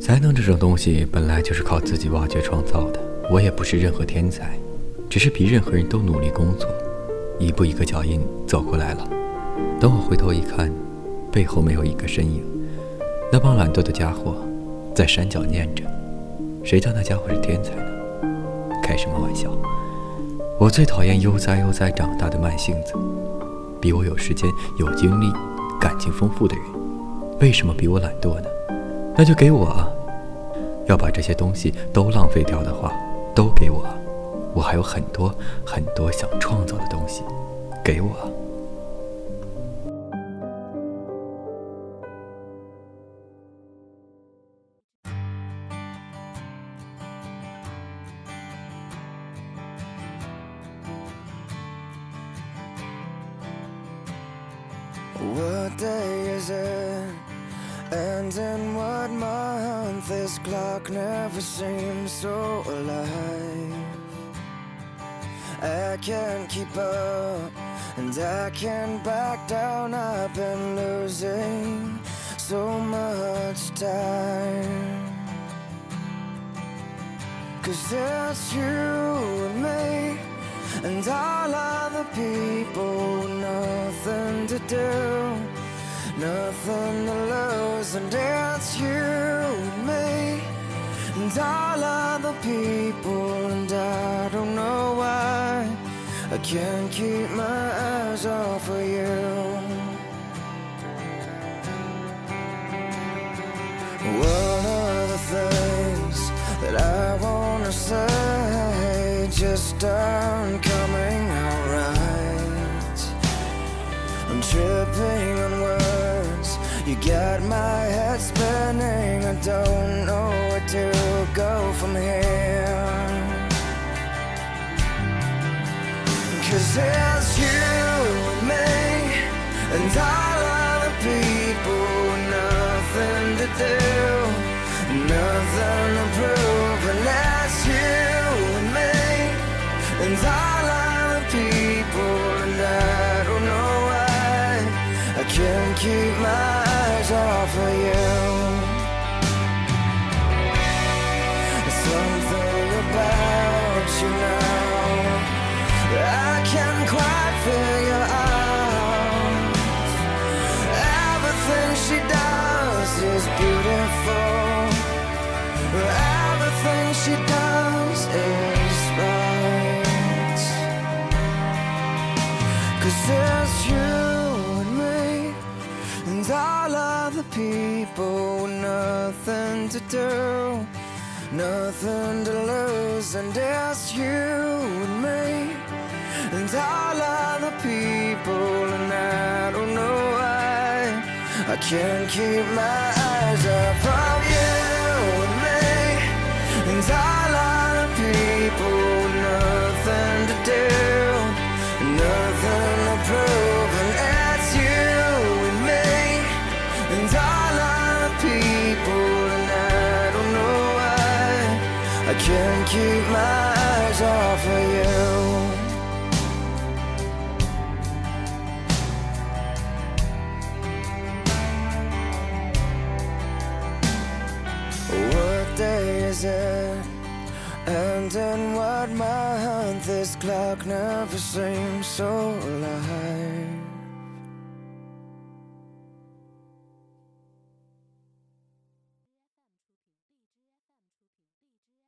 才能这种东西本来就是靠自己挖掘创造的，我也不是任何天才，只是比任何人都努力工作，一步一个脚印走过来了。等我回头一看，背后没有一个身影，那帮懒惰的家伙在山脚念着：“谁叫那家伙是天才呢？”开什么玩笑！我最讨厌悠哉悠哉长大的慢性子，比我有时间、有精力、感情丰富的人，为什么比我懒惰呢？那就给我啊！要把这些东西都浪费掉的话，都给我。我还有很多很多想创造的东西，给我。我的眼神 And in what month this clock never seems so alive. I can't keep up and I can't back down. I've been losing so much time. Cause it's you and me and all other people nothing to do Nothing to lose, and it's you and me, and all other people, and I don't know why I can't keep my eyes off of you. One of the things that I wanna say just aren't you got my head spinning, I don't know where to go from here. Cause it's you and me, and all other people, nothing to do, nothing to prove, and that's you and me, and all other people, and I don't know why I can't keep my eyes off of you. Something about you now I can't quite figure out. Everything she does is beautiful. Everything she does is right. Cause it's you and me and all other people with nothing to do, nothing to lose, and it's you and me, and all other people, and I don't know why I can't keep my eyes off of you and me, and all I can't keep my eyes off of you. What day is it? And in what month this clock never seems so alive